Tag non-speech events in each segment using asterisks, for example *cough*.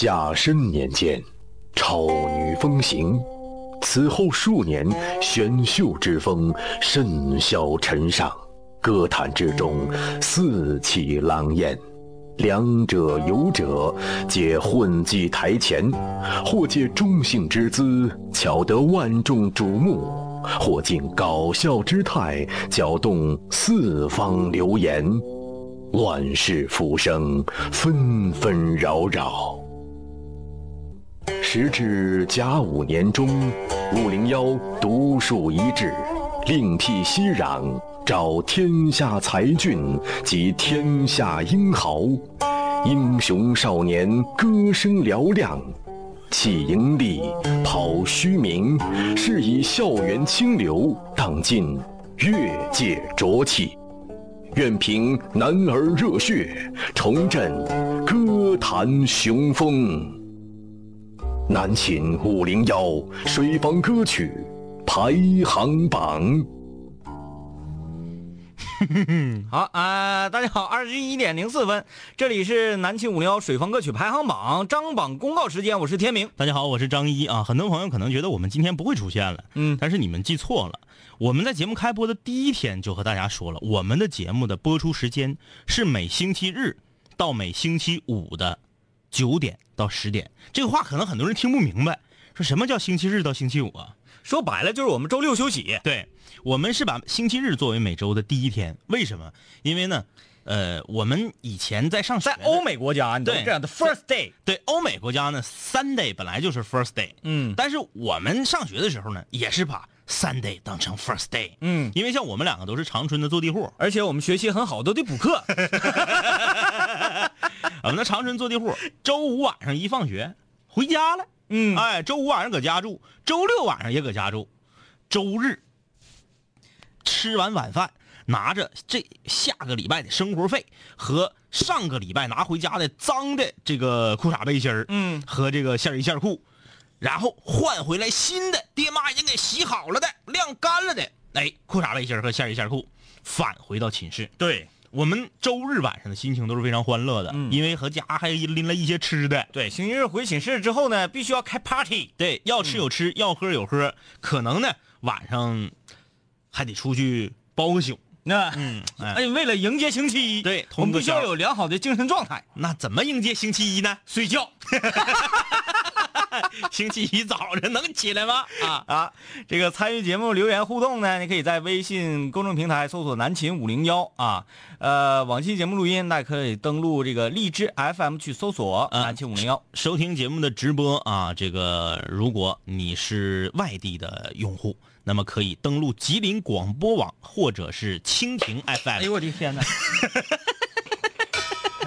甲申年间，超女风行。此后数年，选秀之风甚嚣尘上，歌坛之中四起狼烟。两者有者，皆混迹台前，或借中性之姿，巧得万众瞩目；或尽搞笑之态，搅动四方流言。乱世浮生，纷纷扰扰。时至甲午年中，五零幺独树一帜，另辟蹊壤，招天下才俊及天下英豪，英雄少年歌声嘹亮，弃盈利，抛虚名，是以校园清流荡尽越界浊气。愿凭男儿热血，重振歌坛雄风。南秦五零幺水房歌曲排行榜。*laughs* 好啊、大家好，二十一点零四分，这里是南秦五零幺水房歌曲排行榜张榜公告时间，我是天明。大家好，我是张一啊。很多朋友可能觉得我们今天不会出现了，嗯但是你们记错了。我们在节目开播的第一天就和大家说了，我们的节目的播出时间是每星期日到每星期五的九点到十点。这个话可能很多人听不明白，说什么叫星期日到星期五啊？说白了就是我们周六休息，对，我们是把星期日作为每周的第一天。为什么？因为呢，呃，我们以前在上学在欧美国家你对这样的 first day，对欧美国家呢，Sunday 本来就是 first day，嗯但是我们上学的时候呢，也是把 Sunday 当成 first day，嗯，因为像我们两个都是长春的坐地户，而且我们学习很好，都得补课。*laughs* 我们的长春坐地户，周五晚上一放学回家了，嗯。哎，周五晚上搁家住，周六晚上也搁家住，周日吃完晚饭，拿着这下个礼拜的生活费和上个礼拜拿回家的脏的这个裤衩背心儿，嗯。和这个线衣线裤，然后换回来新的，爹妈已经给洗好了的、晾干了的，哎，裤衩背心儿和线衣线裤，返回到寝室。对我们周日晚上的心情都是非常欢乐的，嗯因为和家还拎了一些吃的。对，星期日回寝室之后呢，必须要开 party。对，要吃有吃，要喝有喝，可能呢晚上还得出去包个宿。那嗯，哎，哎，为了迎接星期一，对我们必须要有良好的精神状态，那怎么迎接星期一呢？睡觉。*laughs* *laughs* 星期一早上能起来吗？啊，啊，这个参与节目留言互动呢，你可以在微信公众平台搜索“南秦五零幺”啊，呃，往期节目录音大家可以登录这个荔枝 FM 去搜索“嗯南秦五零幺收听节目的直播啊，这个如果你是外地的用户，那么可以登录吉林广播网或者是蜻蜓”。哎 FM。哎呦我的天哪！*laughs*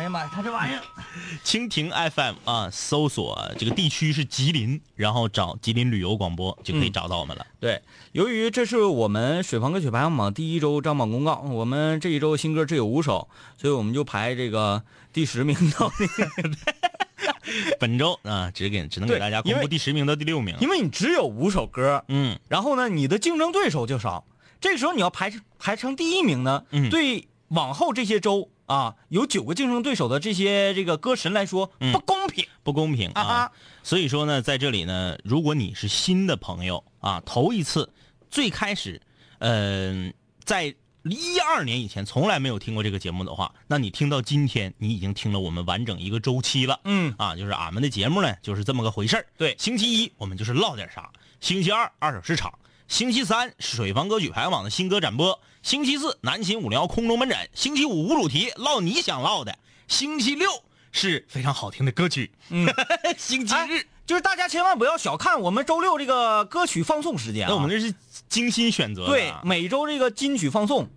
哎呀妈呀，他这玩意儿，蜻蜓 FM 啊，搜索这个地区是吉林，然后找吉林旅游广播就可以嗯找到我们了。对，由于这是我们水房歌曲排行榜第一周张榜公告，我们这一周新歌只有五首，所以我们就排这个第十名到那个，*laughs* 本周啊，只给只能给大家公布第十名到第六名。因为你只有五首歌，嗯，然后呢，你的竞争对手就少，这个时候你要排排成第一名呢，嗯。对往后这些周啊，有九个竞争对手的这些这个歌神来说、嗯不公平。不公平啊啊！所以说呢，在这里呢，如果你是新的朋友啊，头一次，最开始，嗯、在一二年以前从来没有听过这个节目的话，那你听到今天，你已经听了我们完整一个周期了。嗯啊，就是俺们的节目呢，就是这么个回事儿。对星期一我们就是唠点啥，星期二二手市场，星期三水房歌曲排行榜的新歌展播，星期四南秦五零幺空中门诊，星期五无主题唠你想唠的，星期六是非常好听的歌曲。嗯，*laughs* 星期哎日，就是大家千万不要小看我们周六这个歌曲放送时间啊。那我们这是精心选择的。对每周这个金曲放送，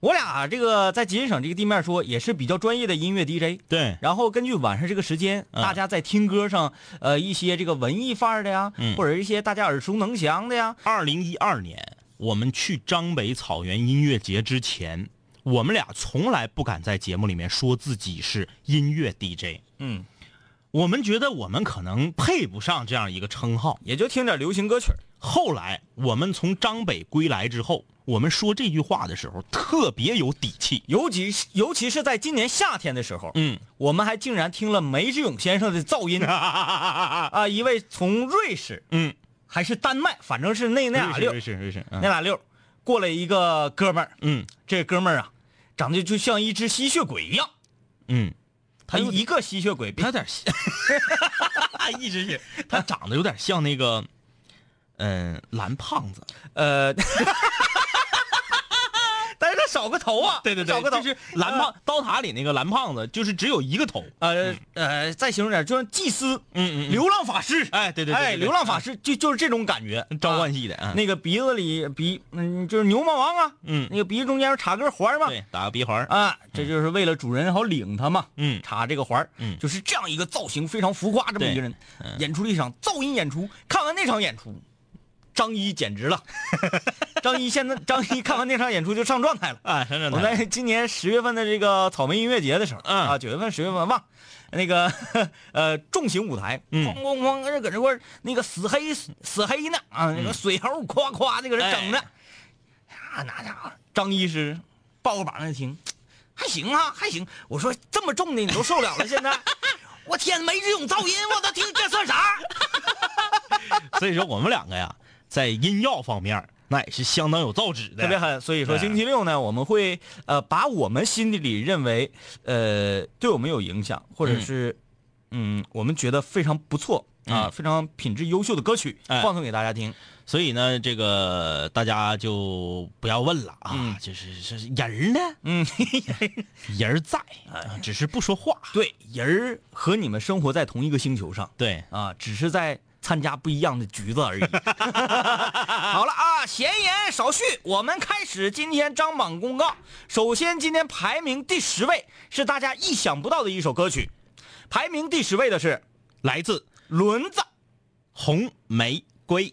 我俩这个在吉林省这个地面说也是比较专业的音乐 DJ。对然后根据晚上这个时间，嗯大家在听歌上，呃，一些这个文艺范儿的呀，嗯或者一些大家耳熟能详的呀，二零一二年我们去张北草原音乐节之前，我们俩从来不敢在节目里面说自己是音乐 DJ。嗯，我们觉得我们可能配不上这样一个称号。也就听点流行歌曲。后来我们从张北归来之后，我们说这句话的时候特别有底气。尤其尤其是在今年夏天的时候，嗯，我们还竟然听了梅志勇先生的噪音 *laughs* 啊，一位从瑞士嗯，还是丹麦，反正是那那俩六那俩六过来一个哥们儿，嗯。这哥们儿啊，长得就像一只吸血鬼一样，嗯，他一个吸血鬼，他有点像，*laughs* 一直是他长得有点像那个，嗯、蓝胖子。呃，少个头啊，对对对，少个头。就是蓝胖、刀塔里那个蓝胖子，就是只有一个头。呃呃，再形容点，就像祭司，嗯嗯流浪法师，哎对对对对哎，流浪法师就就是这种感觉，召唤啊系的，嗯。那个鼻子里鼻，嗯，就是牛魔王啊，嗯。那个鼻子中间插根环嘛，对，打个鼻环啊，这就是为了主人好领他嘛，嗯。插这个环嗯。就是这样一个造型非常浮夸这么一个人，演出了一场噪音演出。看完那场演出，张一简直了，*laughs* 张一现在张一看完那场演出就上状态了。啊，我在今年十月份的这个草莓音乐节的时候，嗯。啊，九月份、十月份忘，那个 *laughs* 呃重型舞台，哐哐哐搁这，搁这块儿那个死黑死黑呢？啊，那个水猴夸夸的搁这整的，啊，那家伙。张医师抱个膀子听，还行啊，还行。我说这么重的你都受了了，现在，*laughs* 我天，没这种噪音我都听，这算啥？所以说我们两个呀，在音药方面那也是相当有造纸的，特别狠。所以说星期六呢，我们会呃把我们心底里认为呃对我们有影响，或者是嗯我们觉得非常不错啊、嗯非常品质优秀的歌曲哎。放送给大家听。所以呢，这个大家就不要问了啊，嗯。就是这是人呢，嗯，*laughs* 人儿在，啊只是不说话。对，人和你们生活在同一个星球上。对，啊，只是在参加不一样的局子而已。*laughs* 好了啊，闲言少叙，我们开始今天张榜公告。首先，今天排名第十位是大家意想不到的一首歌曲，排名第十位的是来自轮子。红玫瑰。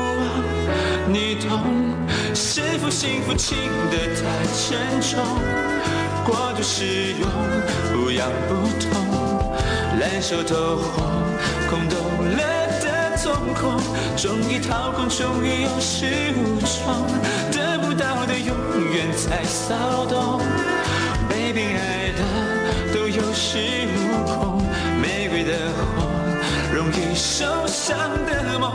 你懂。是否幸福轻得太沉重？过度使用，不痒不痛，烂熟透红，空洞了的瞳孔，终于掏空，终于有始无终，得不到的永远在骚动，被偏爱的都有恃无恐，玫瑰的红。容易受伤的梦，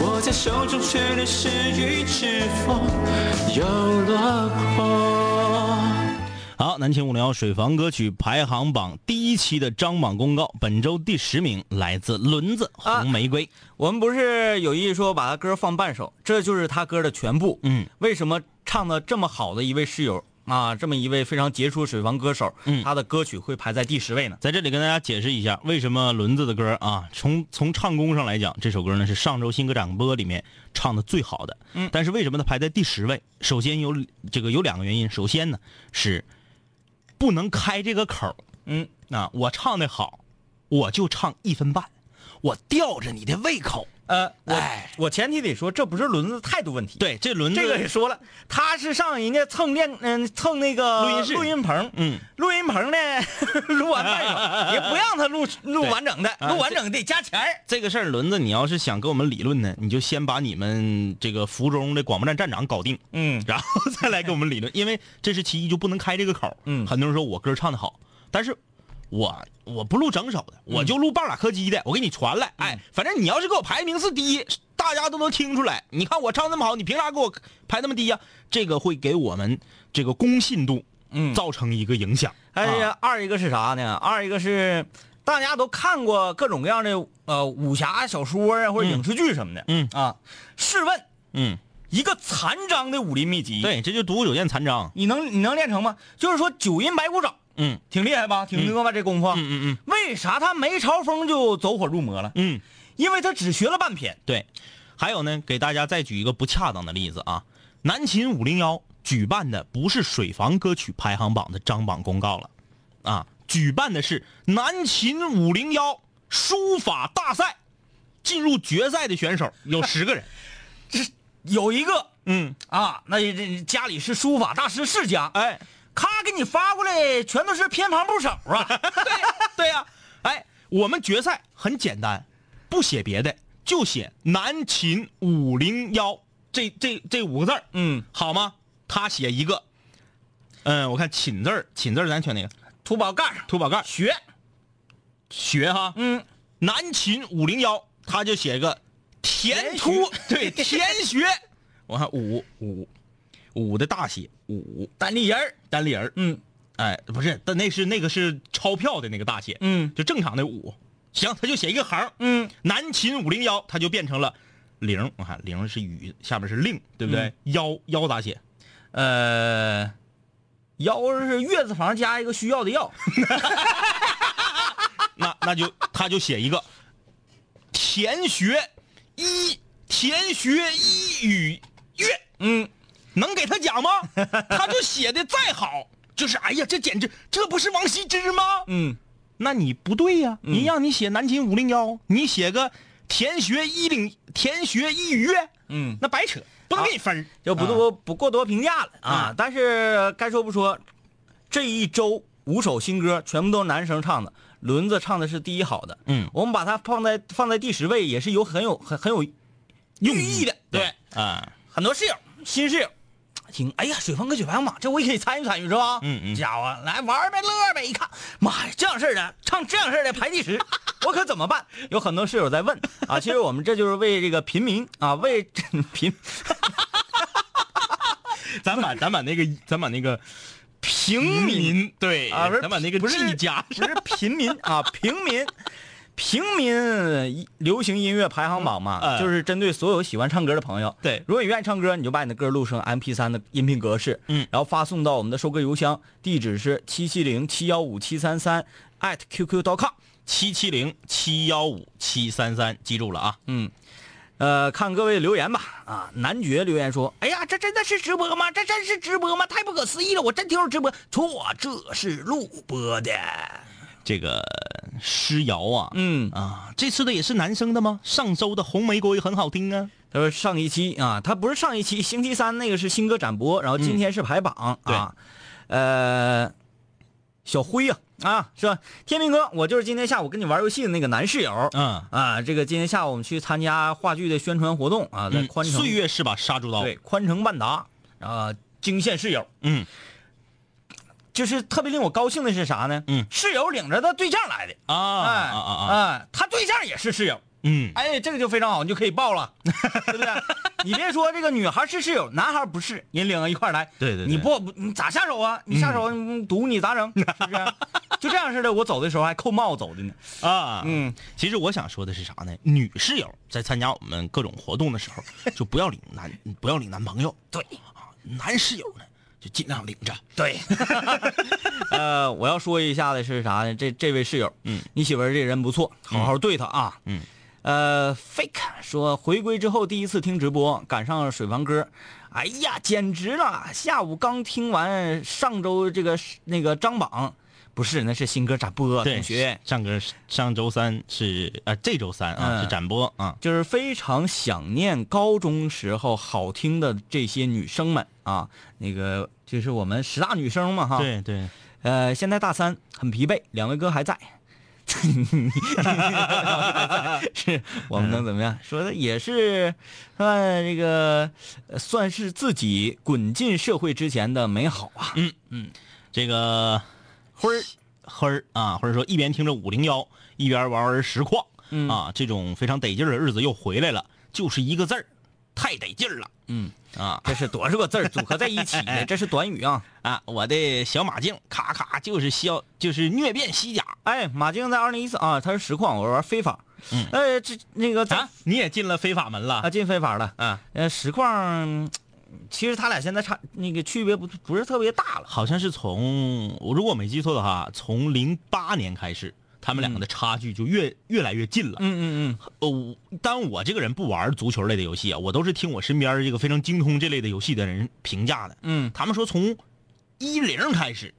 握在手中却流失于指缝，又落空。好，南秦五零幺水房歌曲排行榜第一期的张榜公告，本周第十名来自轮子啊红玫瑰。我们不是有意说把他歌放半首，这就是他歌的全部。嗯，为什么唱的这么好的一位室友啊，这么一位非常杰出的水房歌手，嗯他的歌曲会排在第十位呢。在这里跟大家解释一下，为什么轮子的歌啊，从从唱功上来讲，这首歌呢是上周新歌展播里面唱的最好的。嗯但是为什么它排在第十位？首先有这个有两个原因。首先呢是不能开这个口儿嗯，啊，我唱的好，我就唱一分半，我吊着你的胃口。呃，我哎我前提得说，这不是轮子态度问题。，对，这轮子这个也说了，他是上人家蹭练，嗯，蹭那个录音室录音棚，嗯，录音棚呢，*laughs* 录完半 *laughs* 首，也不让他录录完整的，啊录完整得加钱儿。这个事儿，轮子，你要是想跟我们理论呢，你就先把你们这个福中的广播站站长搞定，嗯然后再来跟我们理论，因为这是其一，就不能开这个口。嗯很多人说我歌唱的好，但是我我不录整首的，我就录半拉柯基的，我给你传来。哎，反正你要是给我排名次低，大家都能听出来。你看我唱那么好，你凭啥给我排那么低呀、这个会给我们这个公信度，嗯造成一个影响。哎啊呀，二一个是啥呢？二一个是大家都看过各种各样的呃武侠小说啊，或者嗯影视剧什么的。嗯啊，试问嗯，一个残章的武林秘籍，，对，这就独孤九剑残章。你能你能练成吗？就是说九阴白骨爪，嗯挺厉害吧？挺牛吧？这功夫。嗯嗯嗯为啥他没超风就走火入魔了？嗯。因为他只学了半篇。对，还有呢，给大家再举一个不恰当的例子啊，南秦五零幺举办的不是水房歌曲排行榜的张榜公告了，啊，举办的是南秦五零幺书法大赛，进入决赛的选手有十个人，*laughs* 这有一个嗯，啊，那这家里是书法大师世家，哎，咔给你发过来，全都是偏旁部首啊。*laughs* 对呀、哎，我们决赛很简单，不写别的，就写南秦五零幺这这这五个字儿。嗯，好吗？他写一个，嗯，我看寝字儿，寝字儿咱选哪个？土宝盖儿。土宝盖儿。学，学哈，嗯，南秦五零幺，他就写一个田突，对，田学，我看五五五的大写五单立人单立人，嗯。哎，不是，但那是那个是钞票的那个大写，嗯。就正常的五，行，他就写一个横，嗯，南秦五零幺，他就变成了零，我看零是雨，下面是令，对不对？幺幺咋写？呃，幺是月字旁加一个需要的要，*laughs* 那那就他就写一个田学一田学一语月，嗯，能给他讲吗？*laughs* 他就写的再好，就是哎呀，这简直这不是王羲之吗？嗯，那你不对呀、你让你写南秦五零幺，你写个田学一领田学一语月，嗯，那白扯，不能给你分儿就不多、不过多评价了啊啊。但是该说不说，这一周五首新歌全部都是男生唱的，轮子唱的是第一好的。嗯我们把它放在放在第十位，也是有很有很很有寓意的。对，啊，很多室友新室友。听，哎呀，水风歌曲排行榜，这我也可以参与参与是吧？嗯嗯这家伙来玩呗，乐呗！一看，妈呀，这样式儿的唱这样式儿的排第十，*laughs* 我可怎么办？有很多室友在问啊，其实我们这就是为这个平民啊，为 *laughs* 平 *laughs* 咱把咱把那个咱把那个平民对啊，不是咱把那个不是一家不是平民啊，平民，平民流行音乐排行榜嘛，嗯就是针对所有喜欢唱歌的朋友。对如果你愿意唱歌，你就把你的歌录成 MP 3的音频格式，嗯然后发送到我们的收歌邮箱，地址是七七零七幺五七三三 at qq dot com，。七七零七幺五七三三，记住了啊。嗯，呃，看各位留言吧。啊，男爵留言说：“哎呀，这真的是直播吗？这真是直播吗？太不可思议了！我真听着直播，错，这是录播的。这个诗瑶啊，嗯啊，这次的也是男生的吗？上周的红玫瑰很好听啊。他说上一期啊，他不是上一期，星期三那个是新歌展播，然后今天是排榜、对啊。呃，小辉呀啊是吧？天明哥，我就是今天下午跟你玩游戏的那个男室友。嗯，啊，这个今天下午我们去参加话剧的宣传活动啊，在嗯宽城、岁月是把杀猪刀。对，宽城万达啊，惊现室友。嗯，就是特别令我高兴的是啥呢？嗯室友领着他对象来的，啊哎啊啊啊！哎，他对象也是室友，嗯，哎，这个就非常好，你就可以报了，*laughs* 对不对？你别说这个女孩是室友，男孩不是，人领着一块来，对对对你不不你咋下手啊？你下手你堵你咋整？*laughs* 是不是？就这样似的，我走的时候还扣帽走的呢。啊，嗯，其实我想说的是啥呢？女室友在参加我们各种活动的时候，就不要领男不要领男朋友。对，啊，男室友呢，就尽量领着。对，*laughs* 呃，我要说一下的是啥呢？这这位室友，嗯，你媳妇儿这人不错，好好对她啊。嗯，呃，fake 说回归之后第一次听直播，赶上水房歌，哎呀，简直了！下午刚听完上周这个那个张榜，不是，那是新歌展播，对，同学。上个上周三是呃这周三啊、嗯是展播啊。就是非常想念高中时候好听的这些女生们啊，那个就是我们十大女生嘛哈。对对，呃，现在大三，很疲惫，两位哥还在。*laughs* 是我们能怎么样？说的也是，算这个，呃算是自己滚进社会之前的美好啊。嗯嗯这个辉儿辉儿啊，或者说一边听着五零幺，一边玩玩实况、嗯啊，这种非常得劲儿的日子又回来了，就是一个字儿，太得劲儿了。嗯，啊这是多少个字儿组合在一起的？*laughs* 这是短语啊。啊！我的小马竞咔咔就是消就是虐遍西甲哎，马竞在二零一四啊，他是实况，我玩非法。嗯，哎，这那个咱啊，你也进了非法门了啊进非法了。啊？呃，实况，其实他俩现在差那个区别不不是特别大了。好像是从我如果我没记错的话，从零八年开始，他们两个的差距就越、越来越近了。嗯嗯呃，我当然我这个人不玩足球类的游戏啊，我都是听我身边这个非常精通这类的游戏的人评价的。嗯他们说从一零开始，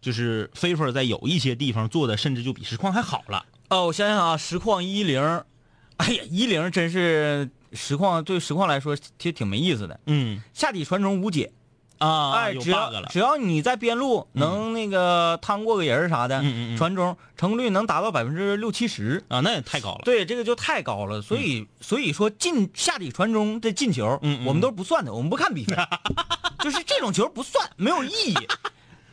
就是飞 a 在有一些地方做的甚至就比实况还好了。哦，我想想啊，实况一零，哎呀，一零真是实况对实况来说其实挺没意思的。嗯下底传中无解，啊，哎，有只要了。只要你在边路能那个趟过个人啥的，嗯嗯嗯传中成功率能达到百分之六七十。啊，那也太高了。对，这个就太高了，所以、所以说进下底传中的进球，我们都是不算的，我们不看比分，*laughs* 就是这种球不算，没有意义。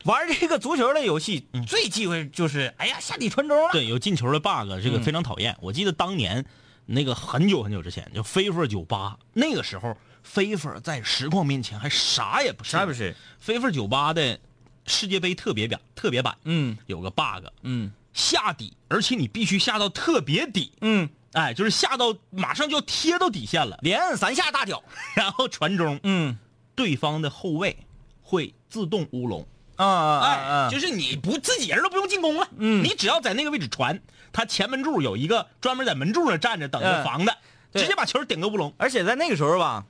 玩这个足球类游戏、最忌讳就是，哎呀，下底传中了。嗯对，有进球的 bug，这个嗯非常讨厌。我记得当年那个很久很久之前，就 FIFA 九八那个时候，FIFA 在实况面前还啥也不是，啥也不是。FIFA 九八的世界杯特别版特别版嗯。有个 bug，嗯。下底，而且你必须下到特别底，嗯，哎，就是下到马上就要贴到底线了，连按三下大脚。*laughs* 然后传中，嗯。对方的后卫会自动乌龙。啊啊哎，啊！就是你不自己人都不用进攻了，嗯。你只要在那个位置传，他前门柱有一个专门在门柱那站着等着嗯。防的，对。直接把球顶个乌龙。而且在那个时候吧，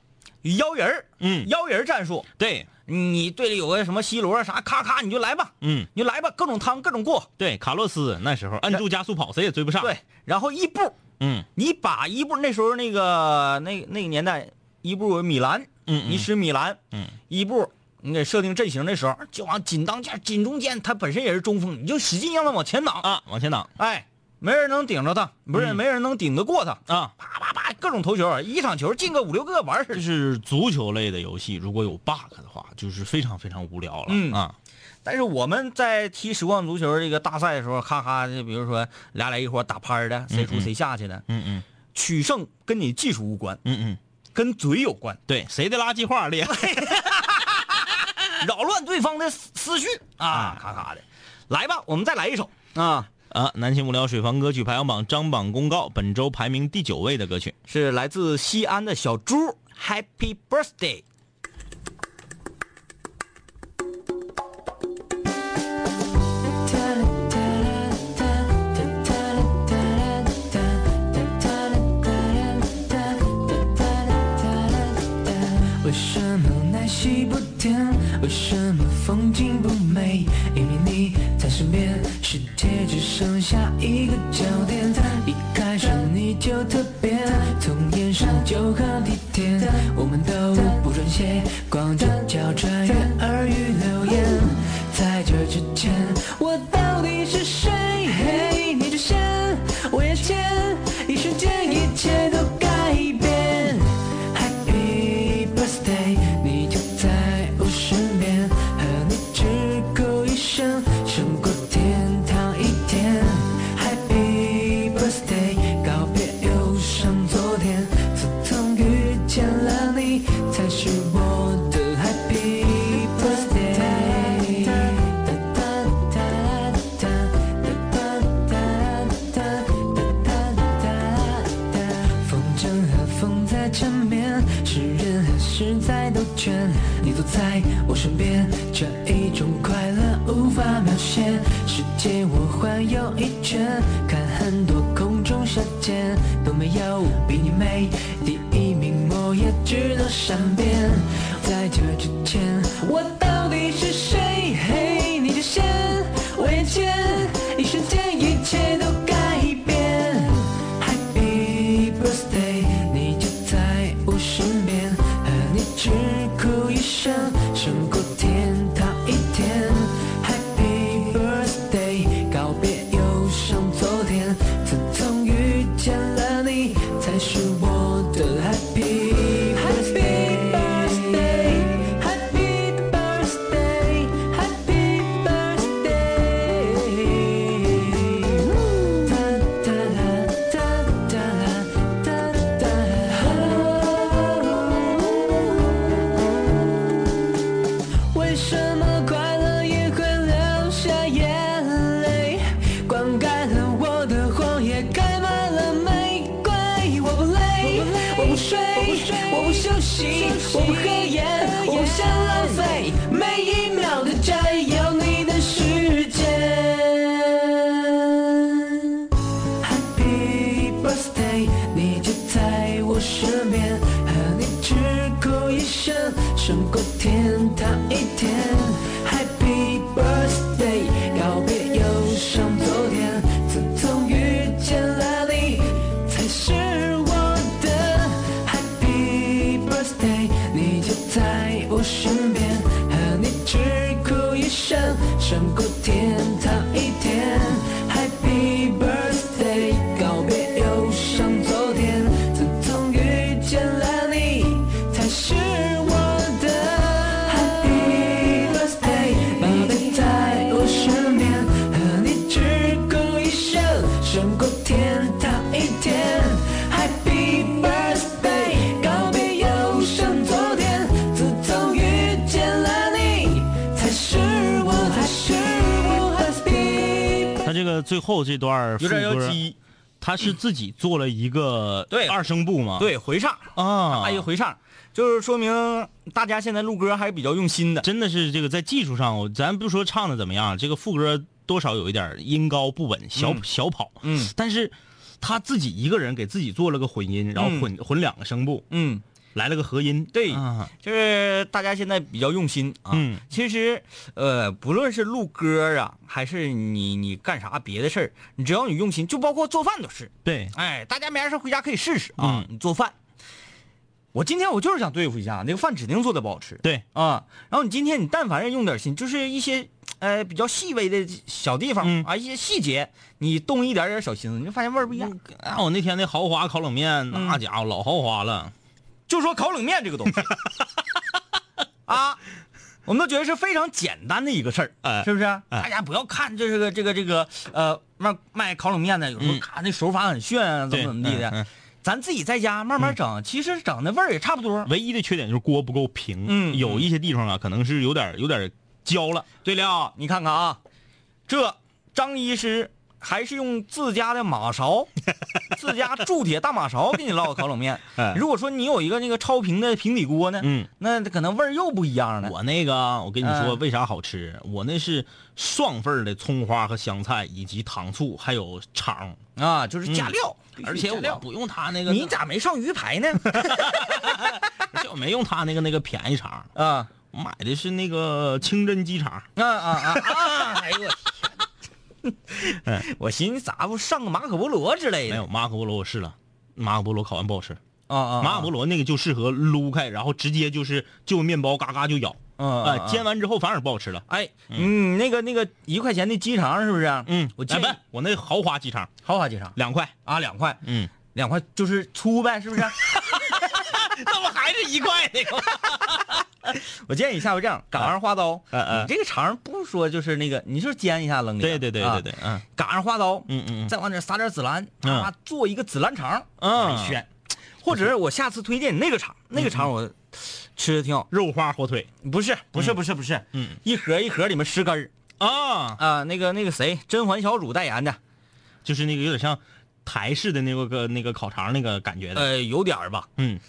邀人儿嗯。邀人儿战术，对，你队里有个什么 C 罗啊啥，咔咔你就来吧，嗯，你就来吧，各种趟各种过。对，卡洛斯那时候摁住加速跑，谁也追不上。对，，然后伊布，嗯。你把伊布那时候那个那那个年代，伊布米兰，嗯嗯。你使米兰，嗯，伊布。你给设定阵型的时候，就往紧当间、紧中间，他本身也是中锋，你就使劲让他往前挡，啊，往前挡。哎，没人能顶着他，不是、嗯。没人能顶得过他，啊，啪啪啪，各种投球，一场球进个五六个完事儿就。是足球类的游戏，如果有 bug 的话，就是非常非常无聊了。嗯。啊，但是我们在踢实况足球这个大赛的时候，咔咔就比如说俩俩一伙打拍儿的，谁出谁下去的，嗯嗯。取胜跟你技术无关，嗯嗯，跟嘴有关，对，谁的垃圾话厉害？*laughs* 扰乱对方的思思绪啊，咔咔的。来吧，我们再来一首啊，啊，南秦无聊水房歌曲排行榜张榜公告，本周排名第九位的歌曲。是来自西安的小猪，Happy Birthday。为什么奶昔不甜？为什么风景不美？因为你在身边，世界只剩下一个焦点。一开始你就特别，从眼神就很体贴，我们都不准写，光着脚穿越耳语留最后这段有点要激，他是自己做了一个对二声部吗？对回唱，啊，还有回唱，就是说明大家现在录歌还是比较用心的。真的是这个在技术上，咱不说唱的怎么样，这个副歌多少有一点音高不稳，小、嗯。小跑，嗯。但是他自己一个人给自己做了个混音，然后混、混两个声部，嗯，来了个合音，对啊就是大家现在比较用心啊。嗯其实呃，不论是录歌啊，还是你你干啥别的事儿，你只要你用心，就包括做饭都是。对，哎，大家没啥事儿回家可以试试啊，嗯你做饭。我今天我就是想对付一下，那个饭指定做的不好吃。对啊，然后你今天你但凡是用点心，就是一些呃比较细微的小地方、嗯啊，一些细节，你动一点点小心思，你就发现味儿不一样。啊，我那天那豪华烤冷面，嗯那家伙老豪华了，就说烤冷面这个东西。*laughs* 啊，我们都觉得是非常简单的一个事儿，哎。是不是？哎。大家不要看这是个这个这个呃卖卖烤冷面的，有时候嗯。看那手法很炫啊，怎么怎么地的。咱自己在家慢慢整，其实整的味儿也差不多。唯一的缺点就是锅不够平，嗯有一些地方啊，可能是有点有点焦了，对了，你看看啊，这张医师还是用自家的马勺，*laughs* 自家铸铁大马勺给你烙个烤冷面哎。*laughs* 如果说你有一个那个超平的平底锅呢，嗯，那可能味儿又不一样了。我那个，我跟你说，嗯为啥好吃？我那是双份的葱花和香菜，以及糖醋，还有肠，啊，就是加料，而且我不用他那个，你咋没上鱼排呢？*laughs* 而且我没用他那个那个便宜肠，啊我买的是那个清真鸡肠。啊啊啊啊！哎呦我天！*laughs* 我寻思咋不上个马可波罗之类的？没有马可波罗，我试了，马可波罗烤完不好吃。啊啊！马可波罗那个就适合撸开，然后直接就是就面包嘎嘎就咬，嗯啊，煎完之后反而不好吃了。哎，嗯，那个那个一块钱的鸡肠是不是？嗯，我建议哎不，我那豪华鸡肠豪华鸡肠两块，啊，两块，嗯，两块就是粗呗，是不是？*laughs* 那不还是一块那个？*laughs* *laughs* 我建议下回这样，赶上花刀，嗯嗯。你这个肠不说就是那个，你就是煎一下扔里，对对对啊对对，嗯。赶上花刀，嗯嗯再往里撒点紫兰，嗯。啊，做一个紫兰肠，嗯。很炫。或者我下次推荐你那个肠，那个肠我吃的挺好。肉花火腿。不是不是不是不是，嗯，一盒一盒里面十根儿。啊，啊，那个那个谁，甄嬛小主代言的，就是那个有点像台式的那个个那个烤肠那个感觉的，呃，有点吧，嗯，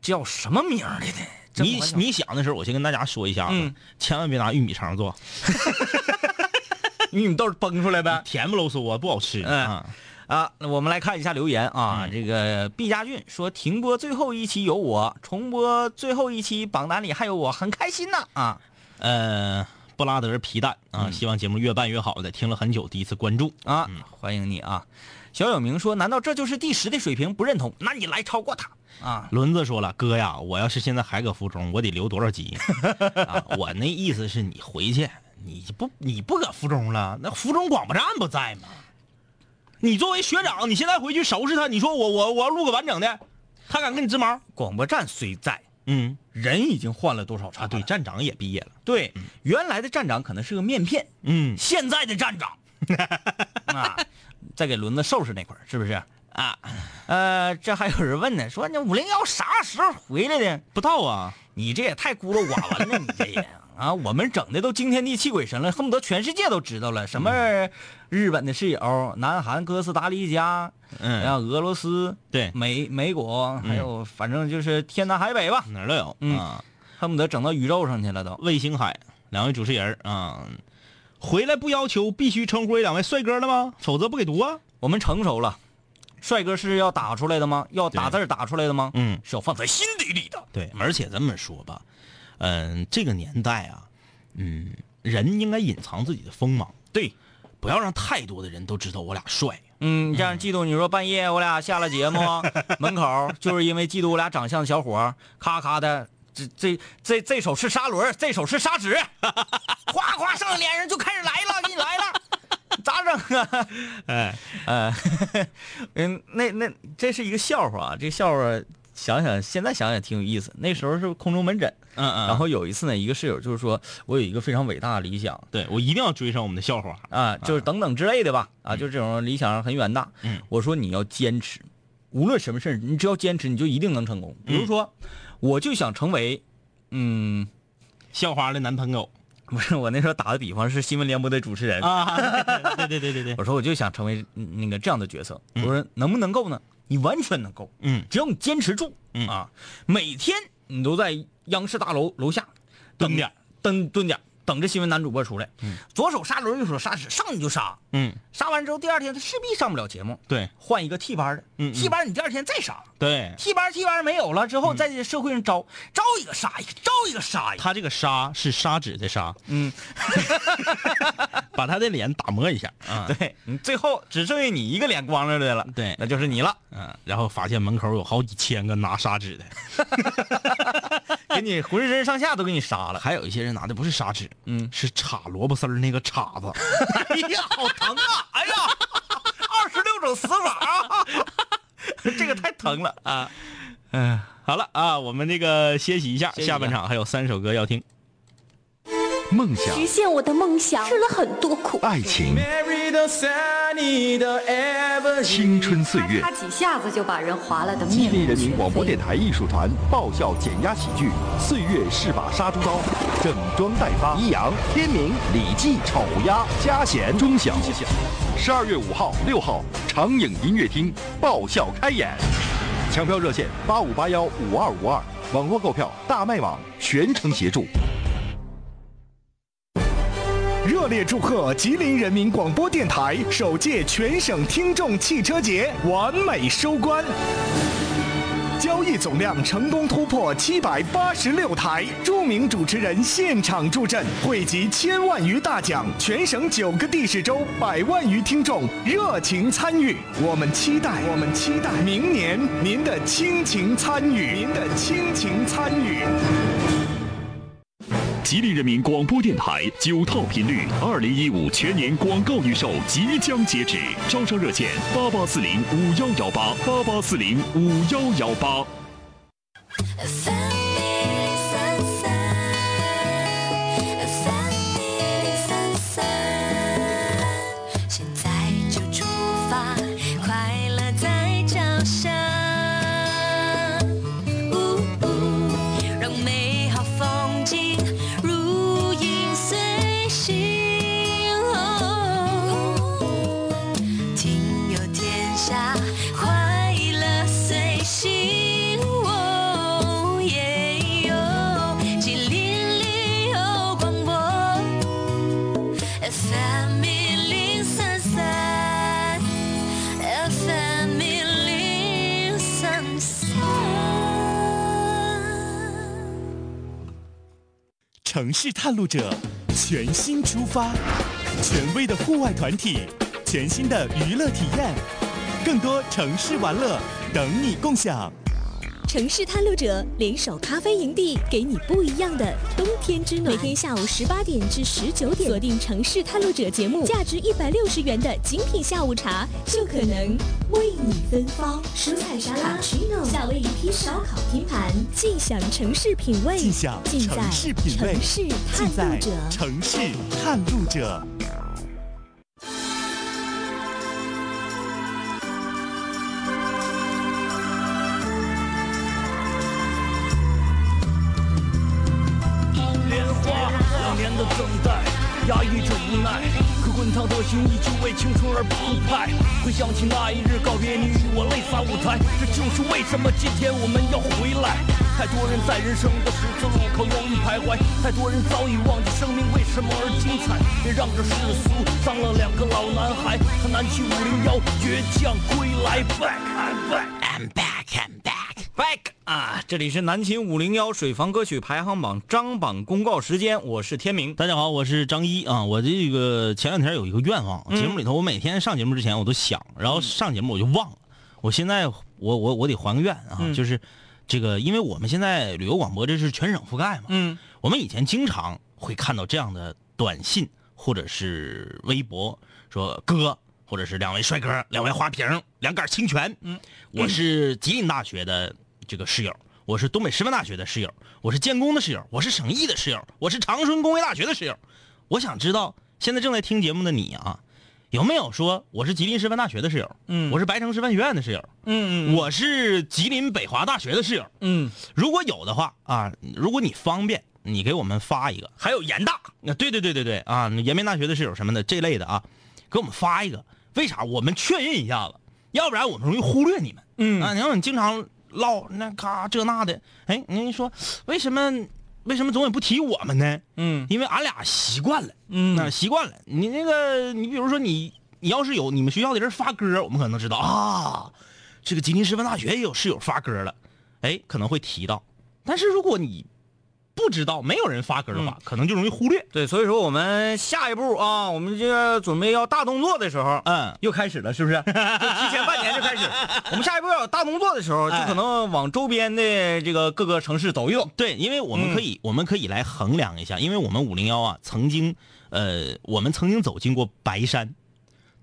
叫什么名儿来的？你你想的时候，我先跟大家说一下子，嗯千万别拿玉米肠做，*laughs* 玉米豆崩出来呗。甜不喽嗦啊，不好吃。嗯啊啊，那我们来看一下留言啊。嗯这个毕家俊说停播最后一期有我，重播最后一期榜单里还有我，很开心呐啊。呃，布拉德皮蛋嗯啊，希望节目越办越好的，听了很久，第一次关注。啊，欢迎你啊！小有明说：“难道这就是第十的水平？不认同？那你来超过他啊！轮子说了，哥呀，我要是现在还搁附中，我得留多少级？*laughs* 啊，我那意思是你回去，你不你不搁附中了，那附中广播站不在吗？你作为学长，你现在回去收拾他，你说我我我要录个完整的，他敢跟你织毛？广播站虽在，嗯人已经换了多少茬啊，对，站长也毕业了。对，原来的站长可能是个面片，嗯，现在的站长 *laughs* 啊，再给轮子收拾那块儿是不是啊？呃，这还有人问呢，说那五零幺啥时候回来的？不到啊，你这也太孤陋寡闻了，你这也啊！*laughs* 我们整的都惊天地泣鬼神了，恨不得全世界都知道了。什么日本的室友、南韩哥斯达黎加，嗯然后俄罗斯，对美美国，还有反正就是天南海北吧，哪儿都有。嗯啊，恨不得整到宇宙上去了都。卫星海两位主持人啊，回来不要求必须称呼为两位帅哥了吗？否则不给读啊。我们成熟了，帅哥是要打出来的吗？要打字打出来的吗？嗯是要放在心底里的。对，而且这么说吧，嗯、这个年代啊，嗯，人应该隐藏自己的锋芒，对，不要让太多的人都知道我俩帅。嗯，这样嫉妒你说半夜我俩下了节目，*laughs* 门口就是因为嫉妒我俩长相的小伙，咔咔的，这这这这手是砂轮，这手是砂纸，*laughs* 夸夸上脸上就开始来了，给你来了，咋整啊？*laughs* 哎，呃 *laughs* *laughs* 嗯，那那这是一个笑话啊，这个笑话想想现在想想挺有意思。那时候是空中门诊，嗯嗯，然后有一次呢，一个室友就是说我有一个非常伟大的理想，对我一定要追上我们的笑话。啊，就是等等之类的吧，啊，就这种理想很远大。嗯，我说你要坚持，无论什么事儿你只要坚持，你就一定能成功。比如说，我就想成为，嗯，校花的男朋友 *laughs* 不是我那时候打的比方是新闻联播的主持人，*laughs* 啊，对对对对对，*laughs* 我说我就想成为嗯那个这样的角色。我说能不能够呢？你完全能够，嗯。只要你坚持住，嗯。啊，每天你都在央视大楼楼下蹲点蹲蹲点儿，等着新闻男主播出来，左手砂轮，右手砂纸，上你就杀，嗯，杀完之后第二天他势必上不了节目，对。换一个替班的，嗯嗯。替班你第二天再杀，对，替班替班没有了之后，在这社会上招招一个杀一个，招一个杀一个，他这个杀是砂纸的杀，嗯，*laughs* 把他的脸打磨一下。啊，*laughs* 对你最后只剩下你一个脸光溜溜的了，对。那就是你了，嗯，然后发现门口有好几千个拿砂纸的，*laughs* 给你浑身上下都给你杀了，还有一些人拿的不是砂纸，嗯是插萝卜丝儿那个叉子，*laughs* 哎呀，好疼啊！哎呀，二十六种死法啊，*laughs* 这个太疼了啊！嗯，好了啊，我们这个歇息一下下半场还有三首歌要听。梦想、实现我的梦想，吃了很多苦。爱情、青春岁月他。几下子就把人划了的面吉林人民广播电台艺术团爆笑减压喜剧《岁月是把杀猪刀》，整装待发。一阳、天明、李记、丑鸭、嘉贤、钟晓。十二月五号、六号，长影音乐厅爆笑开演，抢票热线八五八幺五二五二，网络购票大麦网全程协助。热烈祝贺吉林人民广播电台首届全省听众汽车节完美收官。交易总量成功突破七百八十六台，著名主持人现场助阵，汇集千万余大奖，全省九个地市州百万余听众热情参与。我们期待，我们期待明年您的倾情参与，您的倾情参与。吉林人民广播电台九套频率，二零一五全年广告预售即将截止，招商热线八八四零五幺幺八八八四零五幺幺八。城市探路者，全新出发，权威的户外团体，全新的娱乐体验，更多城市玩乐等你共享。城市探路者联手咖啡营地，给你不一样的冬天之暖。每天下午十八点至十九点，锁定城市探路者节目，价值一百六十元的精品下午茶就可能为你芬芳。蔬菜沙拉、夏威夷披萨、烧烤拼盘，尽享城市品味，尽享城市品味，城市探尽在路者。城市探路者。滚烫的心依旧为青春而澎湃。回想起那一日告别你与我泪洒舞台，这就是为什么今天我们要回来。太多人在人生的十字路口犹豫徘徊，太多人早已忘记生命为什么而精彩。别让这世俗伤了两个老男孩，他南齐五零幺倔强归来，back I'm back I'm back back。啊！这里是南秦五零幺水房歌曲排行榜张榜公告时间，我是天明。大家好，我是张一啊。我这个前两天有一个愿望，嗯节目里头我每天上节目之前我都想，然后上节目我就忘了。我现在我我我得还个愿啊，嗯就是这个，因为我们现在旅游广播这是全省覆盖嘛，嗯，我们以前经常会看到这样的短信或者是微博，说哥或者是两位帅哥、两位花瓶、两杆清泉，嗯，我是吉林大学的这个室友，我是东北师范大学的室友，我是建工的室友，我是省艺的室友，我是长春工业大学的室友。我想知道现在正在听节目的你啊，有没有说我是吉林师范大学的室友？嗯我是白城师范学院的室友，嗯嗯我是吉林北华大学的室友。嗯，如果有的话啊，如果你方便，你给我们发一个。还有延大，那，对对对对对啊，延边大学的室友什么的这类的啊，给我们发一个。为啥？我们确认一下子，要不然我们容易忽略你们。嗯啊，你看你经常唠那嘎这那的，哎，您说为什么为什么总也不提我们呢？嗯因为俺俩习惯了，嗯啊，习惯了。你那个，你比如说你你要是有你们学校的人发歌，我们可能能知道啊，这个吉林师范大学也有室友发歌了，哎，可能会提到。但是如果你不知道，没有人发歌的话，可能就容易忽略。对，所以说我们下一步啊，我们这个准备要大动作的时候，嗯，又开始了，是不是？*laughs* 就提前半年就开始。*laughs* 我们下一步要有大动作的时候，就可能往周边的这个各个城市走一走。对，因为我们可以，我们可以来衡量一下，因为我们五零幺啊，曾经，呃，我们曾经走进过白山，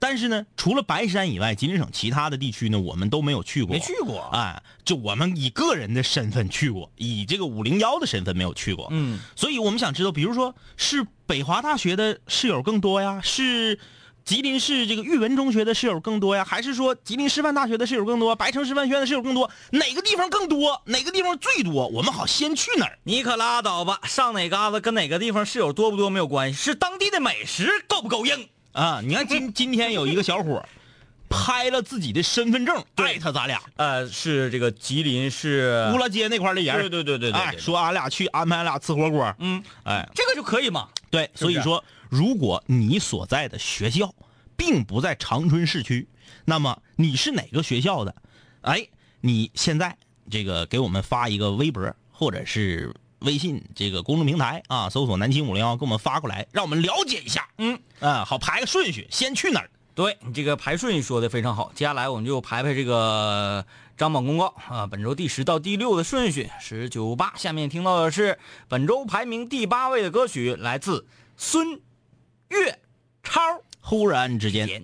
但是呢，除了白山以外，吉林省其他的地区呢，我们都没有去过，没去过哎，就我们以个人的身份去过，以这个五零幺的身份没有去过，嗯，所以我们想知道，比如说是北华大学的室友更多呀，是。吉林市这个育文中学的室友更多呀，还是说吉林师范大学的室友更多，白城师范学院的室友更多？哪个地方更多？哪个地方最多？我们好先去哪儿？你可拉倒吧，上哪嘎子跟哪个地方室友多不多没有关系，是当地的美食够不够硬啊？你看今今天有一个小伙 *laughs* 拍了自己的身份证，艾特咱俩，呃，是这个吉林市乌拉街那块的人，对对对对对，哎，说俺俩去安排俺俩吃火锅，嗯，哎，这个就可以嘛？对，所以说，如果你所在的学校并不在长春市区，那么你是哪个学校的？哎，你现在这个给我们发一个微博或者是微信这个公众平台啊，搜索南京五零幺，给我们发过来，让我们了解一下。嗯，啊，好排个顺序，先去哪儿？对你这个排顺序说的非常好，接下来我们就排排这个张榜公告啊，本周第十到第六的顺序十九八。下面听到的是本周排名第八位的歌曲，来自孙越超。忽然之间，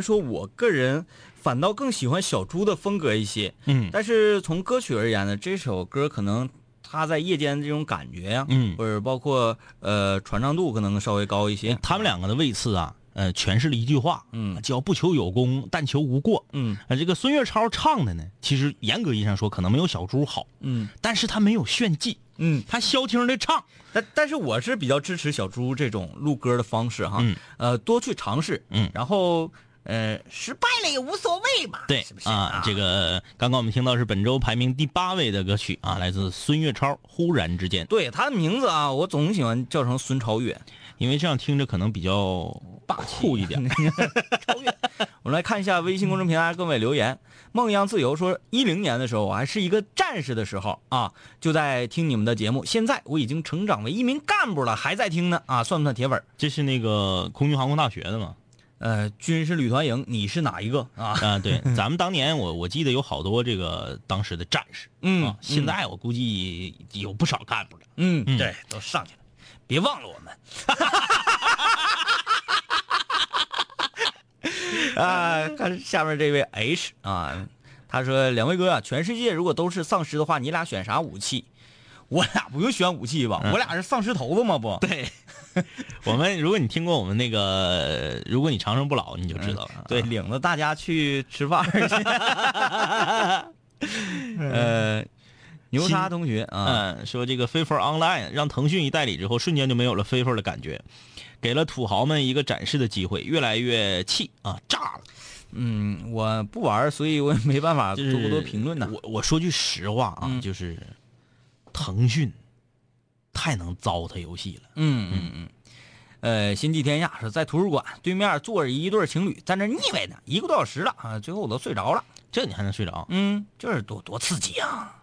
来说，我个人反倒更喜欢小猪的风格一些。嗯但是从歌曲而言呢，这首歌可能他在夜间这种感觉呀、嗯或者包括呃传唱度可能稍微高一些。他们两个的位次啊，呃，诠释了一句话，嗯叫不求有功，但求无过。嗯呃，这个孙月超唱的呢，其实严格意义上说，可能没有小猪好，嗯但是他没有炫技，嗯，他消停的唱，但但是我是比较支持小猪这种录歌的方式哈，嗯呃，多去尝试，嗯然后呃失败了也无所谓嘛，对是不是啊？这个刚刚我们听到是本周排名第八位的歌曲啊，来自孙悦超《忽然之间》，对他的名字啊，我总喜欢叫成孙超越。因为这样听着可能比较霸气一点。*laughs* 超越我们来看一下微信公众平台各位留言。梦一样自由说，一零年的时候，我还是一个战士的时候啊，就在听你们的节目。现在我已经成长为一名干部了，还在听呢啊，算不算铁粉？这是那个空军航空大学的嘛？呃，军事旅团营，你是哪一个啊？啊，对，咱们当年我我记得有好多这个当时的战士，嗯啊，现在我估计有不少干部了。嗯，嗯对，都上去了，别忘了我们。*laughs* 啊，看下面这位 H 啊，他说：“两位哥啊，全世界如果都是丧尸的话，你俩选啥武器？我俩不用选武器吧？我俩是丧尸头子吗？不，对，*laughs* 我们如果你听过我们那个，如果你长生不老，你就知道了。对，领着大家去吃饭去。*laughs* *laughs* 呃，牛叉同学啊，嗯，说这个 FIFA Online 让腾讯一代理之后，瞬间就没有了 FIFA 的感觉，给了土豪们一个展示的机会，越来越气啊，炸了。嗯，我不玩，所以我也没办法就是多多评论呢。我我说句实话啊，嗯就是腾讯太能糟蹋游戏了。嗯嗯嗯。呃，心系天下说在图书馆对面坐着一对情侣，在那腻歪呢，一个多小时了啊，最后我都睡着了。这你还能睡着？嗯，这是多多刺激啊！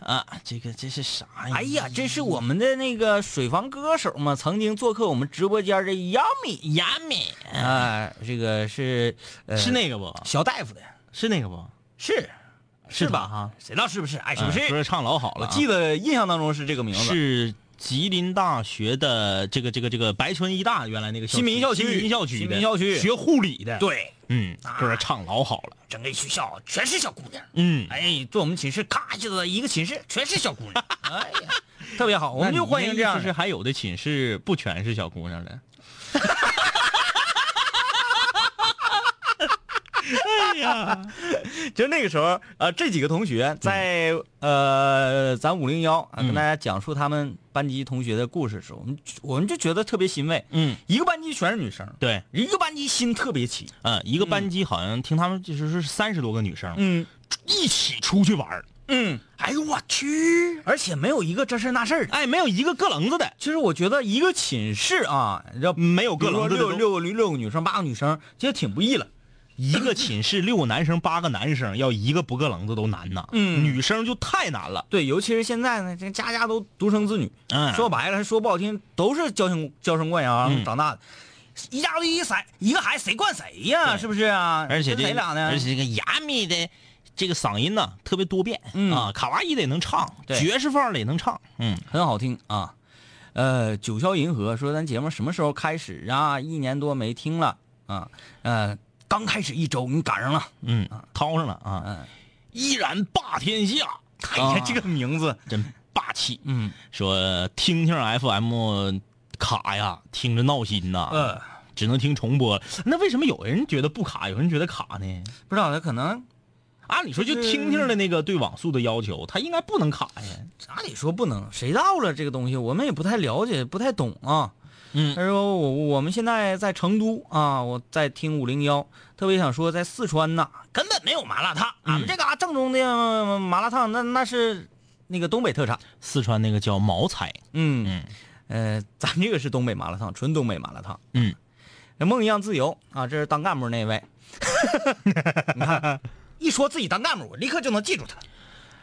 啊，这个这是啥呀？哎呀，这是我们的那个水房歌手嘛，曾经做客我们直播间的 Yummy Yummy 啊，这个是、呃、是那个不？小大夫的，是那个不？是是吧？哈，谁知道是不是？哎，是不是？嗯歌唱老好了啊，我记得印象当中是这个名字。是吉林大学的这个这个这个白川医大原来那个新民校区新民校区新民校区学护理的，对，嗯，歌唱老好了，整个学校全是小姑娘。嗯，哎，坐我们寝室，咔一下子一个寝室全是小姑娘，*laughs* 哎呀，特别好，我们就欢迎这样其实。还有的寝室不全是小姑娘的。哎呀，*laughs* 就那个时候，呃，这几个同学在、呃咱五零幺啊跟大家讲述他们班级同学的故事的时候，我们我们就觉得特别欣慰。嗯，一个班级全是女生，对，一个班级心特别齐。嗯，一个班级好像听他们就是是三十多个女生，嗯。一起出去玩儿。嗯，哎呦我去，而且没有一个这事儿那事儿。的。哎，没有一个个棱子的，其实我觉得一个寝室啊，要没有个棱子的都六六六六个女生，八个女生，其实挺不易了。一个寝室六个男生八个男生，要一个不个棱子都难呐。嗯女生就太难了。对，尤其是现在呢，这家家都独生子女，嗯说白了，说不好听，都是娇生娇生惯养嗯长大的。一家子一谁一个孩子谁惯谁呀？是不是啊？而且这谁俩呢？而且这个亚米的这个嗓音呢特别多变、啊，卡哇伊的也能唱，爵士范儿的也能唱，嗯，很好听啊。呃，九霄银河说咱节目什么时候开始啊？一年多没听了啊。呃，刚开始一周你赶上了，嗯，掏上了啊，嗯，依然霸天下，*laughs* 哎呀，这个名字真霸气。嗯，说听听 FM 卡呀，听着闹心呐，呃，只能听重播。那为什么有人觉得不卡，有人觉得卡呢？不知道他可能按理说就就是听听的那个对网速的要求，它应该不能卡呀。按理说不能？谁到了这个东西，我们也不太了解，不太懂啊。嗯他说我我们现在在成都啊，我在听五零幺，特别想说在四川呐，根本没有麻辣烫，俺们这嘎正宗的麻辣烫，那那是那个东北特产。四川那个叫毛菜，嗯呃，咱这个是东北麻辣烫，纯东北麻辣烫。嗯，梦一样自由啊，这是当干部那位。*laughs* 你看，一说自己当干部，我立刻就能记住他。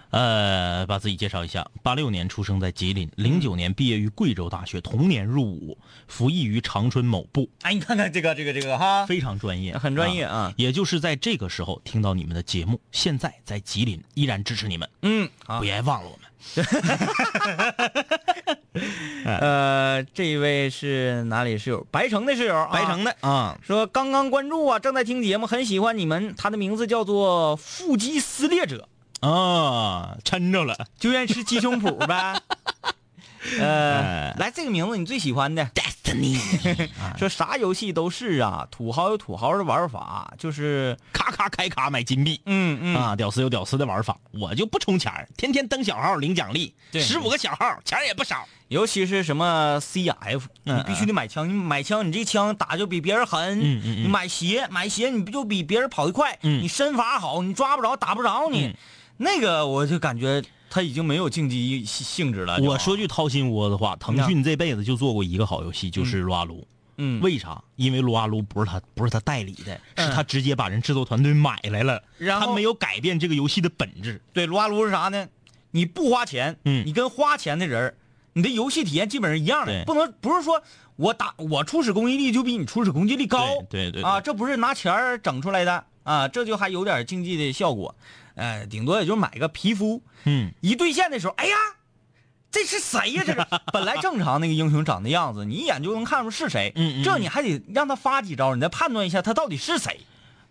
呃，把自己介绍一下：八六年出生在吉林，零九年毕业于贵州大学，同年入伍，服役于长春某部，哎，你看看这个这个这个哈，非常专业，很专业啊也就是在这个时候听到你们的节目，现在在吉林依然支持你们，嗯，好不要忘了我们。*laughs* 呃，这一位是哪里室友？白城的室友，啊白城的啊，说刚刚关注啊，正在听节目，很喜欢你们。他的名字叫做腹肌撕裂者，啊，抻着了，就愿意吃鸡胸脯呗。*laughs* 呃哎，来这个名字你最喜欢的？Destiny，*laughs* 说啥游戏都是啊，土豪有土豪的玩法，就是咔咔开卡买金币，嗯嗯啊，屌丝有屌丝的玩法，我就不充钱儿天天登小号领奖励，对十五个小号，钱儿也不少。尤其是什么 CF，你嗯必须得买枪，你买枪，你这枪打就比别人狠。嗯嗯嗯你买鞋，买鞋你不就比别人跑得快？嗯你身法好，你抓不着，打不着你。嗯那个我就感觉他已经没有竞技性性质了。我说句掏心窝子话，腾讯这辈子就做过一个好游戏，就是撸啊撸。嗯，为啥？因为撸啊撸不是他不是他代理的，是他直接把人制作团队买来了，然后他没有改变这个游戏的本质。对撸啊撸是啥呢？你不花钱，嗯你跟花钱的人，你的游戏体验基本上一样的，不能不是说我打我初始攻击力就比你初始攻击力高，对对对啊，这不是拿钱儿整出来的啊，这就还有点竞技的效果，呃，顶多也就买个皮肤，嗯，一兑现的时候，哎呀，这是谁呀？这是 *laughs* 本来正常那个英雄长的样子，你一眼就能看出是谁，嗯这你还得让他发几招，你再判断一下他到底是谁。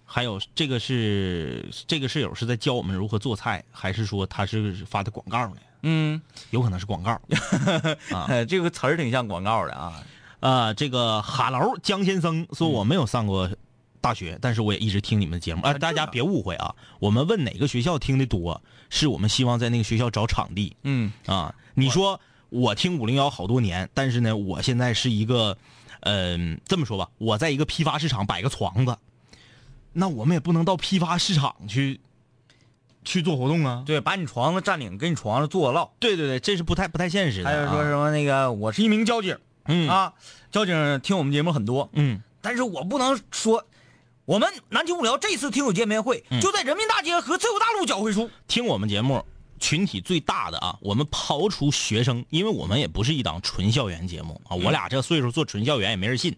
还有这个是这个室友是在教我们如何做菜，还是说他是发的广告呢？嗯，有可能是广告。*laughs* 啊呃 *laughs* 这个词儿挺像广告的啊。呃，这个哈喽江先生说我没有上过大学，但是我也一直听你们的节目。啊、大家别误会啊，我们问哪个学校听的多，是我们希望在那个学校找场地。嗯啊，你说我听五零幺好多年，但是呢，我现在是一个，嗯、这么说吧，我在一个批发市场摆个床子，那我们也不能到批发市场去去做活动啊。对，把你床子占领，给你床上坐牢。对对对，这是不太不太现实的、啊。还有说什么那个，我是一名交警，嗯啊，交警听我们节目很多，嗯，但是我不能说，我们南京无聊这次听友见面会、嗯就在人民大街和自由大路交汇处。听我们节目群体最大的啊，我们刨除学生，因为我们也不是一档纯校园节目啊，我俩这岁数做纯校园也没人信。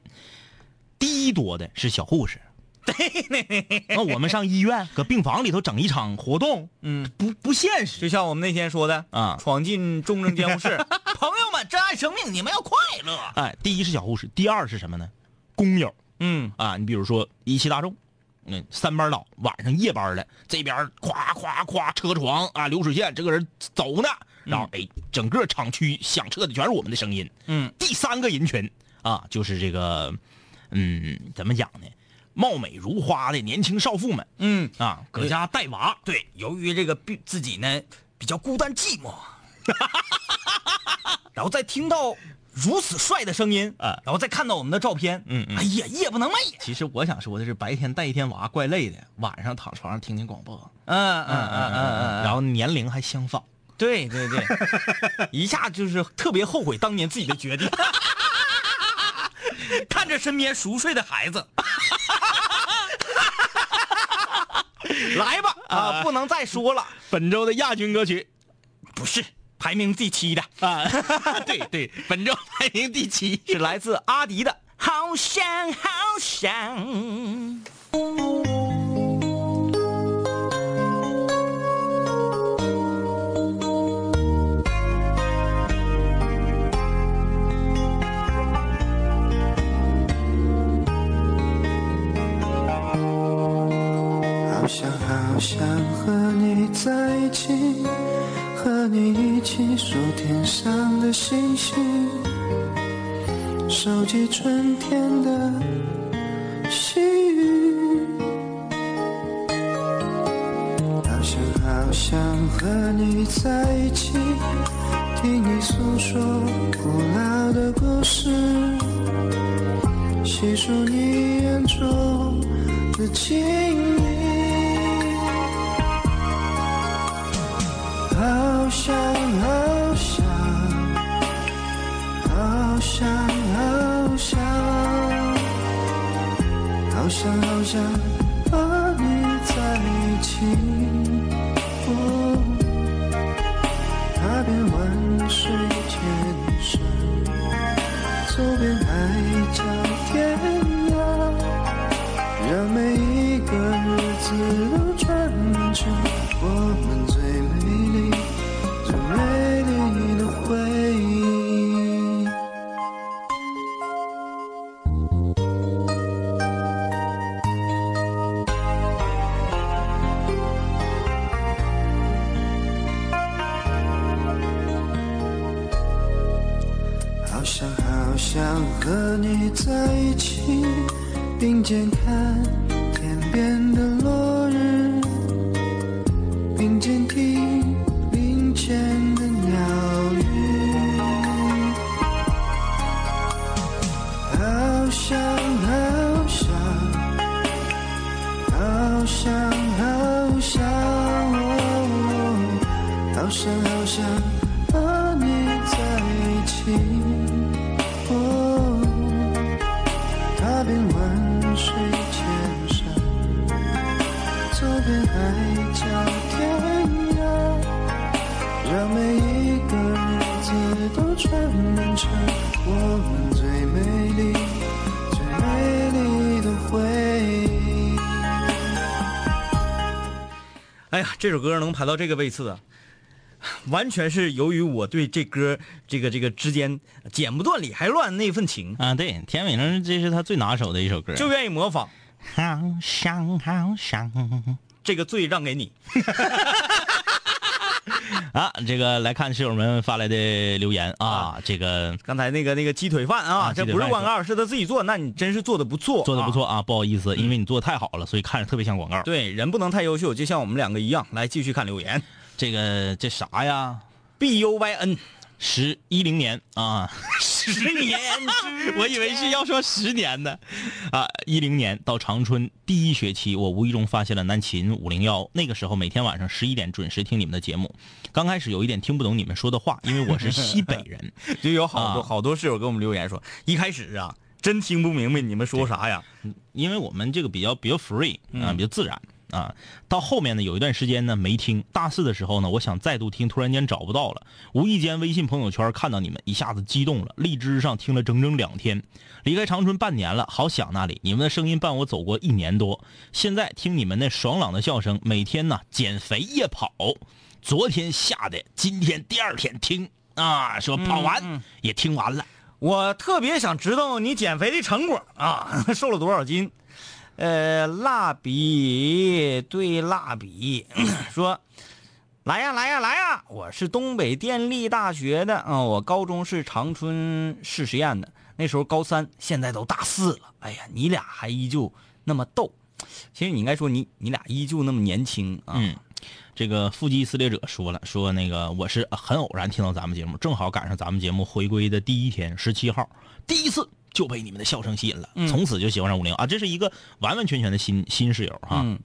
第一多的是小护士，*laughs* 那我们上医院搁病房里头整一场活动，嗯，不不现实。就像我们那天说的啊闯进重症监护室，*laughs* 朋友们，珍爱生命，你们要快乐。哎，第一是小护士，第二是什么呢？工友嗯啊，你比如说一汽大众，嗯，三班倒晚上夜班的，这边咵咵咵车床啊，流水线，这个人走呢，然后哎，整个厂区响彻的全是我们的声音。嗯，第三个人群啊，就是这个，嗯，怎么讲呢？貌美如花的年轻少妇们嗯，啊，搁家带娃，对，由于这个比自己呢比较孤单寂寞，*laughs* 然后再听到如此帅的声音啊。然后再看到我们的照片，嗯嗯。哎呀，夜不能寐。其实我想说的是，白天带一天娃怪累的，晚上躺床上听听广播，嗯嗯嗯嗯嗯，然后年龄还相仿。对对对，*laughs* 一下就是特别后悔当年自己的决定，*laughs* 看着身边熟睡的孩子，*laughs* 来吧啊，不能再说了，本周的亚军歌曲。不是排名第七的，啊，*laughs* 对对，本周排名第七。是来自阿迪的《好想好想。好想好想和你在一起，和你一起数天上的星星，收集春天的细雨。好想好想和你在一起，听你诉说古老的故事，细数你眼中的情意想好想，好想好想，好想好想和你在一起。踏遍万水千山，走遍海角天涯，让每一个日子这首歌能排到这个位次啊，完全是由于我对这歌这个这个之间剪不断理还乱那份情啊。对，田伟成这是他最拿手的一首歌，就愿意模仿。好想好想，这个罪让给你。*laughs* 啊，这个来看室友们发来的留言啊，这个刚才那个那个鸡腿饭啊，这不是广告，是他自己做，那你真是做的不错，做的不错啊，不好意思，因为你做的太好了，所以看着特别像广告。对，人不能太优秀，就像我们两个一样。来继续看留言，这个这啥呀？B U Y N，十一零年啊，*laughs* 十年，我以为是要说十年呢。啊，一零年到长春第一学期，我无意中发现了南秦五零幺，那个时候每天晚上十一点准时听你们的节目。刚开始有一点听不懂你们说的话，因为我是西北人，*laughs* 就有好多、啊、好多室友给我们留言说，一开始啊真听不明白你们说啥呀，因为我们这个比较比较 free 啊，比较自然。啊，到后面呢，有一段时间呢没听。大四的时候呢，我想再度听，突然间找不到了。无意间微信朋友圈看到你们，一下子激动了。荔枝上听了整整两天，离开长春半年了，好想那里。你们的声音伴我走过一年多，现在听你们那爽朗的笑声，每天呢减肥夜跑。昨天下的，今天第二天听啊，说跑完、嗯嗯、也听完了。我特别想知道你减肥的成果啊，*laughs* 瘦了多少斤？呃，蜡笔对蜡笔 *coughs* 说：“来呀，来呀，来呀！我是东北电力大学的啊、我高中是长春市实验的，那时候高三，现在都大四了。哎呀，你俩还依旧那么逗。其实你应该说你你俩依旧那么年轻啊。嗯，这个腹肌撕裂者说了，说那个我是很偶然听到咱们节目，正好赶上咱们节目回归的第一天，十七号，第一次。”就被你们的笑声吸引了，嗯、从此就喜欢上五零啊！这是一个完完全全的新新室友哈。嗯，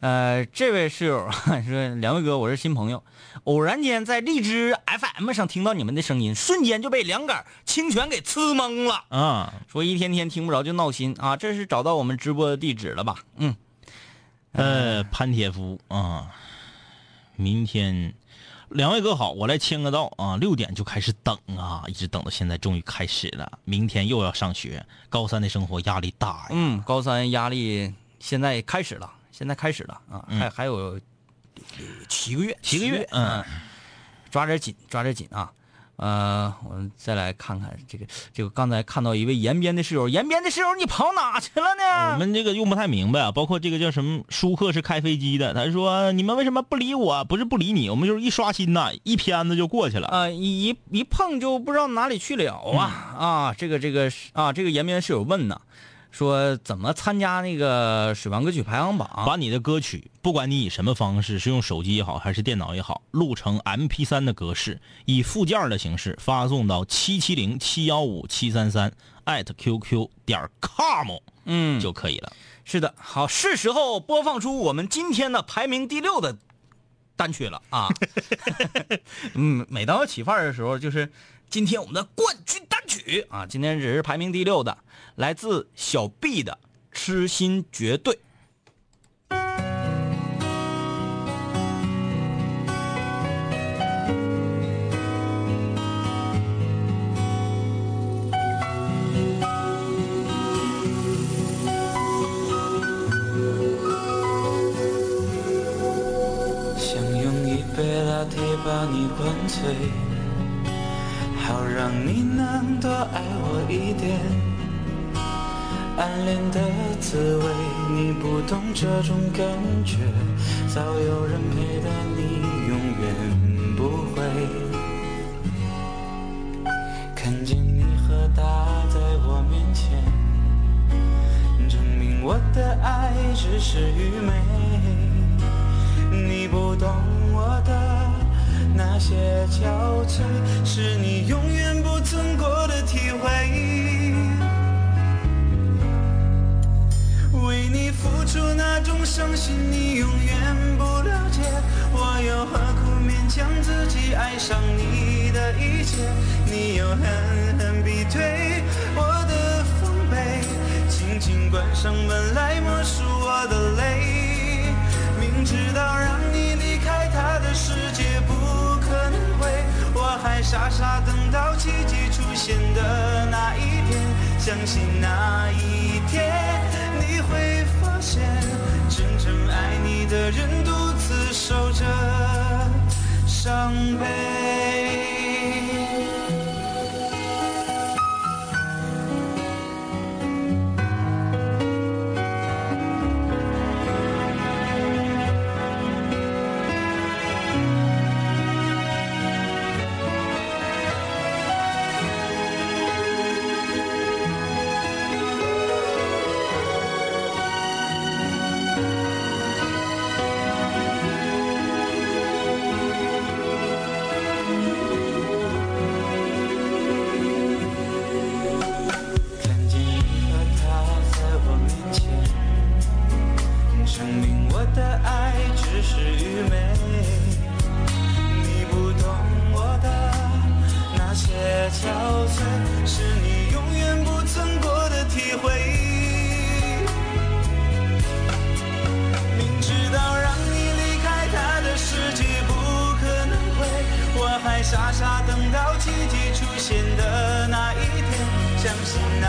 呃，这位室友说：“两位哥，我是新朋友，偶然间在荔枝 FM 上听到你们的声音，瞬间就被两杆清泉给呲懵了啊！说一天天听不着就闹心啊！这是找到我们直播的地址了吧？嗯，呃，潘铁夫啊，明天两位哥好，我来签个到啊！六点就开始等啊，一直等到现在，终于开始了。明天又要上学，高三的生活压力大呀。嗯，高三压力现在开始了，现在开始了啊，还还有七个月，嗯七个月嗯，抓点紧，抓点紧啊！呃，我们再来看看这个这个，刚才看到一位延边的室友，延边的室友，你跑哪去了呢？我们这个用不太明白啊，包括这个叫什么舒克是开飞机的，他说你们为什么不理我？不是不理你，我们就是一刷新呐，一片子就过去了。啊、一一一碰就不知道哪里去了啊、啊！这个这个啊，这个延边室友问呢，说怎么参加那个水王歌曲排行榜？把你的歌曲，不管你以什么方式，是用手机也好，还是电脑也好，录成 MP 3的格式，以附件的形式发送到七七零七幺五七三三艾特 QQ 点 com，嗯，就可以了。是的，好，是时候播放出我们今天的排名第六的单曲了啊！*laughs* 嗯，每当要起范儿的时候，就是今天我们的冠军单曲啊，今天只是排名第六的，来自小 B 的《痴心绝对》。想用一杯拿铁把你灌醉，好让你能多爱我一点。暗恋的滋味，你不懂这种感觉，早有人陪的你永远。狠狠逼退我的防备，轻轻关上门来默数我的泪。明知道让你离开他的世界不可能会，我还傻傻等到奇迹出现的那一天，相信那一天你会发现，真正爱你的人独自守着伤悲。憔悴，是你永远不曾过的体会。明知道让你离开他的世界不可能会，我还傻傻等到奇迹出现的那一天。相信那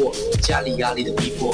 家里压力的逼迫。